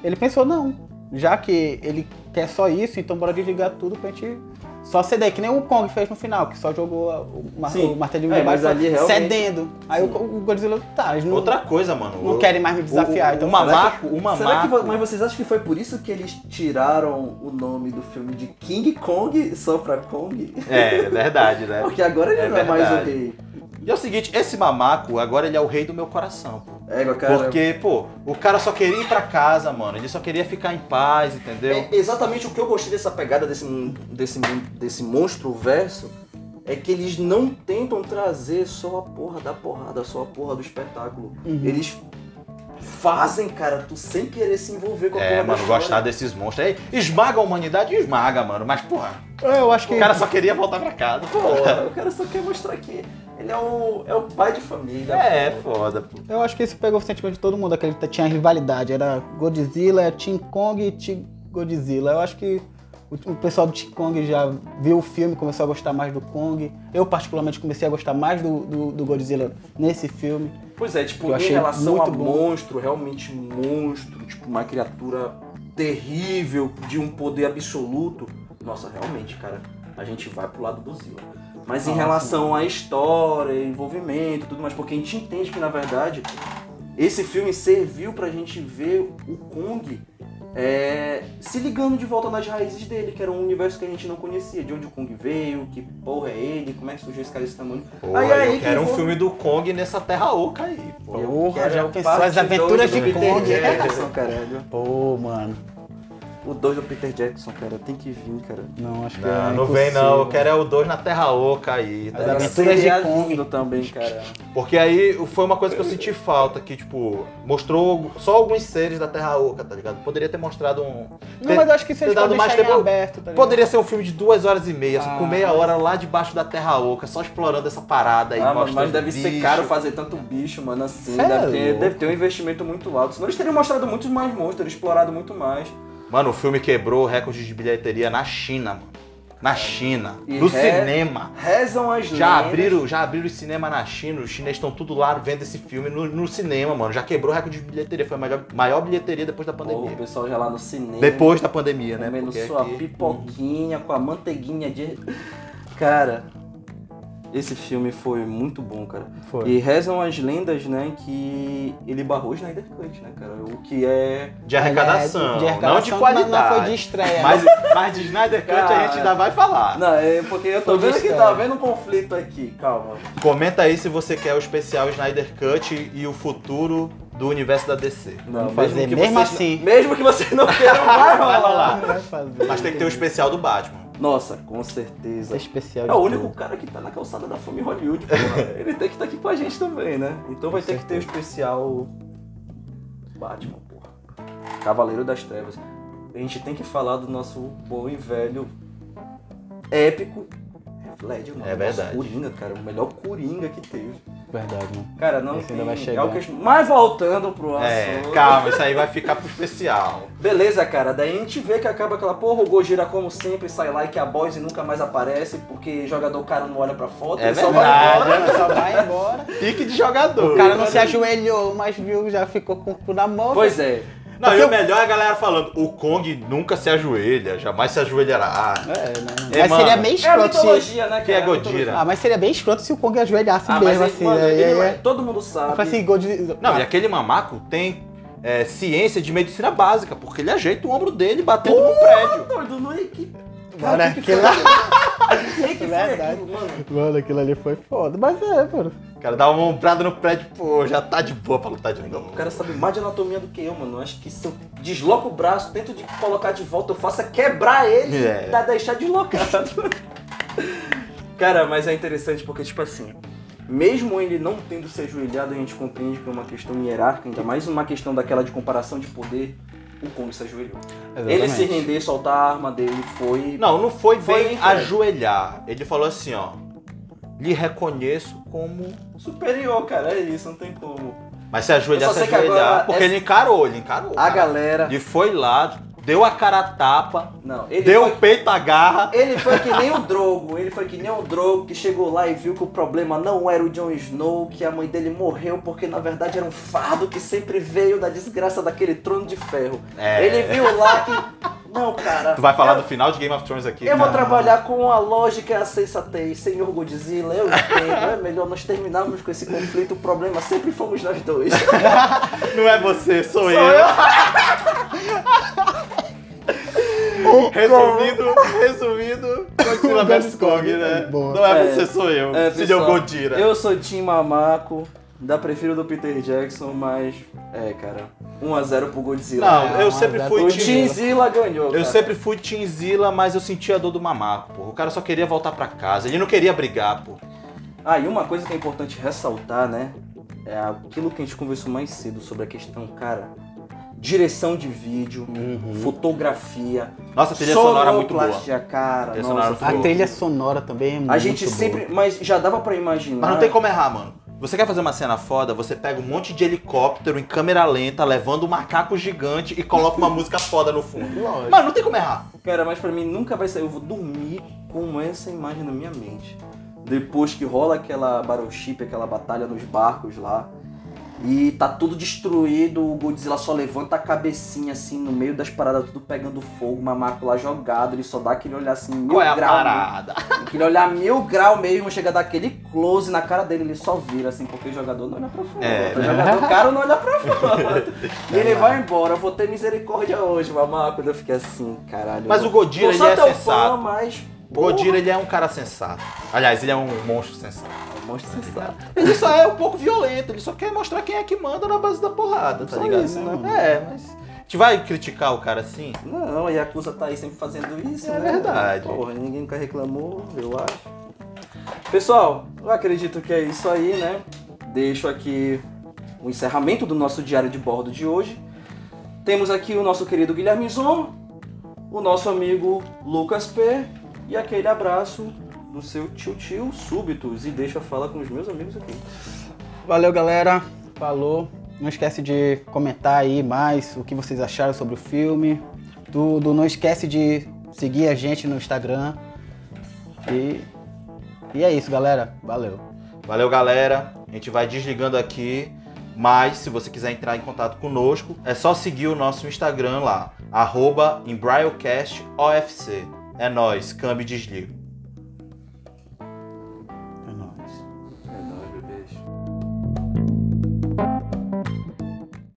ele pensou não, já que ele quer só isso, então bora desligar tudo pra gente só ceder, que nem o Kong fez no final, que só jogou o, mar, Sim. o martelo de É, mas ali realmente- cedendo. Aí o, o Godzilla, tá, eles não, Outra coisa, mano. não eu- querem mais me desafiar. o, então o será que- mamaco, o Será que, mamaco. vo- mas vocês acham que foi por isso que eles tiraram o nome do filme de King Kong só pra Kong? É, é verdade, né? Porque agora ele É não é mais o rei. E é o seguinte, esse mamaco, agora ele é o rei do meu coração, pô. É, cara. Porque, pô, o cara só queria ir pra casa, mano. Ele só queria ficar em paz, entendeu? É exatamente o que eu gostei dessa pegada desse, desse, desse monstro verso é que eles não tentam trazer só a porra da porrada, só a porra do espetáculo. Uhum. Eles fazem, cara, tu sem querer se envolver com a É, porra da mano, história. gostar desses monstros. Aí, esmaga a humanidade, esmaga, mano. Mas, porra, É, eu acho que o cara só queria voltar pra casa. Porra, o cara só quer mostrar que Ele é o, é o pai de família. É, pô. foda, pô. Eu acho que isso pegou o sentimento de todo mundo, aquele que tinha rivalidade. Era Godzilla, Team Kong e Team Godzilla. Eu acho que o, pessoal do Team Kong já viu o filme, começou a gostar mais do Kong. Eu, particularmente, comecei a gostar mais do, do, do Godzilla nesse filme. Pois é, tipo, Eu em achei relação a muito bom. monstro, realmente monstro, tipo, uma criatura terrível, de um poder absoluto. Nossa, realmente, cara, a gente vai pro lado do Zilla. Mas em Nossa. relação à história, envolvimento e tudo mais, porque a gente entende que, na verdade, esse filme serviu pra gente ver o Kong é, se ligando de volta nas raízes dele, que era um universo que a gente não conhecia, de onde o Kong veio, que porra é ele, como é que surgiu esse cara desse tamanho. Pô, Aí, aí, eu que quero um envolve- filme do Kong nessa terra oca aí, Porra, já pensou as aventuras de Kong. Jackson, caralho. Pô, mano. O 2 do Peter Jackson, cara, tem que vir, cara. Não, acho que Não, é não vem não, eu quero é o 2 na terra oca aí. As Tá ligado? aventuras de Seria Kong. também, cara. Porque aí foi uma coisa que eu senti falta, que tipo, mostrou só alguns seres da terra oca, tá ligado? Poderia ter mostrado um... Não, mas eu acho que ter dado podem mais tempo- aberto, tá ligado? Poderia ser um filme de duas horas e meia, só com Ah, meia mas- hora lá debaixo da terra oca, só explorando essa parada aí. Ah, mas deve ser bicho. caro fazer tanto bicho, mano, assim. É Deve ter, deve ter um investimento muito alto. Senão eles teriam mostrado muitos mais monstros, explorado muito mais. Mano, o filme quebrou o recorde de bilheteria na China, mano. Na China. E no re- cinema. Rezam as Já lendas. abriram, já abriram o cinema na China, os chineses estão tudo lá vendo esse filme no, no cinema, mano. Já quebrou o recorde de bilheteria, foi a maior, maior bilheteria depois da Pô, pandemia. o pessoal já lá no cinema. Depois da pandemia, né? Comendo Porque sua aqui- pipoquinha com a manteiguinha de. Cara, esse filme foi muito bom, cara. Foi. E rezam as lendas, né, que ele barrou o Snyder Cut, né, cara? O que é. De arrecadação, De arrecadação, não de qualidade. Não, foi de estreia. Mas, mas de Snyder Cut a Cara. gente ainda vai falar. Não, é porque eu tô Foi vendo que tá havendo um conflito aqui, calma. Comenta aí se você quer o especial Snyder Cut e o futuro do universo da DC. Não, Vamos fazer mesmo vocês, assim. Mesmo que vocês não queiram, vai rolar. Mas tem que ter o especial do Batman. Nossa, com certeza. É especial É o único tudo. cara que tá na calçada da fome Hollywood, porra. Ele tem que estar aqui com a gente também, né? Então vai ter que ter o especial Batman, porra. Cavaleiro das Trevas. A gente tem que falar do nosso bom e velho épico Heath Ledger, mano. É verdade. Coringa, cara. O melhor Coringa que teve. Verdade, mano. Cara, não Esse tem... ainda vai é chegar. o que- Mas voltando pro É, assunto... calma, isso aí vai ficar pro especial. Beleza, cara. Daí a gente vê que acaba aquela porra, o Gojira, como sempre, sai lá e que a Boys nunca mais aparece, porque jogador cara não olha pra foto, É ele só vai embora. verdade. Só vai embora. Pique de jogador. O cara não se ajoelhou, mas viu, já ficou com o cu na mão. Pois é. Não, e o melhor é a galera falando, o Kong nunca se ajoelha, jamais se ajoelhará. É, né? É, mas mano. seria meio É a escroto se... mitologia, né? Que é A mitologia. Godira. Ah, mas seria bem escroto se o Kong ajoelhasse Ah, mas mesmo, ele, assim. mano, né? ele E não é- aí- todo mundo sabe. assim, Godzilla... Não, e aquele mamaco tem é, ciência de medicina básica, porque ele ajeita o ombro dele batendo no prédio. Doido, não é que... Mano, Cara, que que aquilo lá-? Que Verdade. aquilo, mano? Mano, aquilo ali foi foda. Mas é, mano. O cara dá uma ombrada no prédio, pô, já tá de boa pra lutar de novo. O cara sabe mais de anatomia do que eu, mano. Eu acho que se eu desloco o braço, tento de colocar de volta, eu faço é quebrar ele É. e dá- deixar deslocado. cara, mas é interessante porque, tipo assim, mesmo ele não tendo se ajoelhado, a gente compreende que é uma questão hierárquica, ainda mais uma questão daquela de comparação de poder, o Kong se ajoelhou. Ele se render, soltar a arma dele foi. Não, não foi, Foi, bem ajoelhar. Ele falou assim, ó. Lhe reconheço como. superior, cara. É isso, não tem como. Mas se ajoelhar, se ajoelhar. porque essa- ele encarou, ele encarou. A cara. galera. Ele foi lá, deu a cara a tapa, Não, deu foi o peito à garra. Ele foi que nem o Drogo, ele foi que nem o Drogo que chegou lá e viu que o problema não era o Jon Snow, que a mãe dele morreu porque na verdade era um fardo que sempre veio da desgraça daquele trono de ferro. É. Ele viu lá que. Não, cara. Tu vai falar eu, do final de Game of Thrones aqui? Eu vou trabalhar com a lógica e a sensatez, senhor Godzilla, eu entendo. É melhor nós terminarmos com esse conflito, o problema sempre fomos nós dois. Não é você, sou, Sou eu. eu. Resumindo, resumindo, Godzilla vs Kong, né? Boa. Não é, É. você, sou eu. É, Se deu Godira. Eu sou Tim Mamaco, da prefiro do Peter Jackson, mas. É, cara. 1x0 pro Godzilla. Não, É, eu sempre fui O. Tinzilla ganhou. Eu cara. sempre fui Team Zilla, mas eu sentia a dor do mamaco, pô. O cara só queria voltar pra casa. Ele não queria brigar, pô. Ah, e uma coisa que é importante ressaltar, né? É aquilo que a gente conversou mais cedo sobre a questão, cara, direção de vídeo, Uhum. fotografia, Nossa, a trilha sonora é muito boa. cara. Trilha nossa, sonora foi- A trilha sonora também é muito A gente boa. sempre, mas já dava pra imaginar. Mas não tem como errar, mano. Você quer fazer uma cena foda, você pega um monte de helicóptero em câmera lenta, levando um macaco gigante e coloca uma música foda no fundo. Lógico. Mano, não tem como errar. Cara, mas pra mim nunca vai sair. Eu vou dormir com essa imagem na minha mente. Depois que rola aquela battleship, aquela batalha nos barcos lá. E tá tudo destruído, o Godzilla só levanta a cabecinha assim no meio das paradas, tudo pegando fogo, mamaco lá jogado, ele só dá aquele olhar assim, mil Qual é a grau. parada? Aquele olhar mil grau mesmo, chega daquele close na cara dele, ele só vira assim, porque o jogador não olha pra fora. É, o né? jogador caro não olha pra fora. e ele vai embora, eu vou ter misericórdia hoje, mamaco. Eu fiquei assim, caralho. Mas o ele sou é teu sensato. Fã, mas, Godira, ele é um cara sensato. Aliás, ele é um monstro sensato. porra, monstro sensato. Ele só é um pouco violento, ele só quer mostrar quem é que manda na base da porrada, tá Só ligado? isso, né? É, mas. A gente vai criticar o cara assim? Não, a Yakuza tá aí sempre fazendo isso, É né? verdade. Porra, ninguém nunca reclamou, eu acho. Pessoal, eu acredito que é isso aí, né? Deixo aqui o encerramento do nosso diário de bordo de hoje. Temos aqui o nosso querido Guilherme Zon, o nosso amigo Lucas P e aquele abraço do seu tio tio Súbitos. E deixa a fala com os meus amigos aqui. Valeu, galera. Falou. Não esquece de comentar aí mais o que vocês acharam sobre o filme. Tudo. Não esquece de seguir a gente no Instagram. E, e é isso, galera. Valeu. Valeu, galera. A gente vai desligando aqui. Mas, se você quiser entrar em contato conosco, é só seguir o nosso Instagram lá, arroba EmbryoCastOFC. É nóis, câmbio e desligo.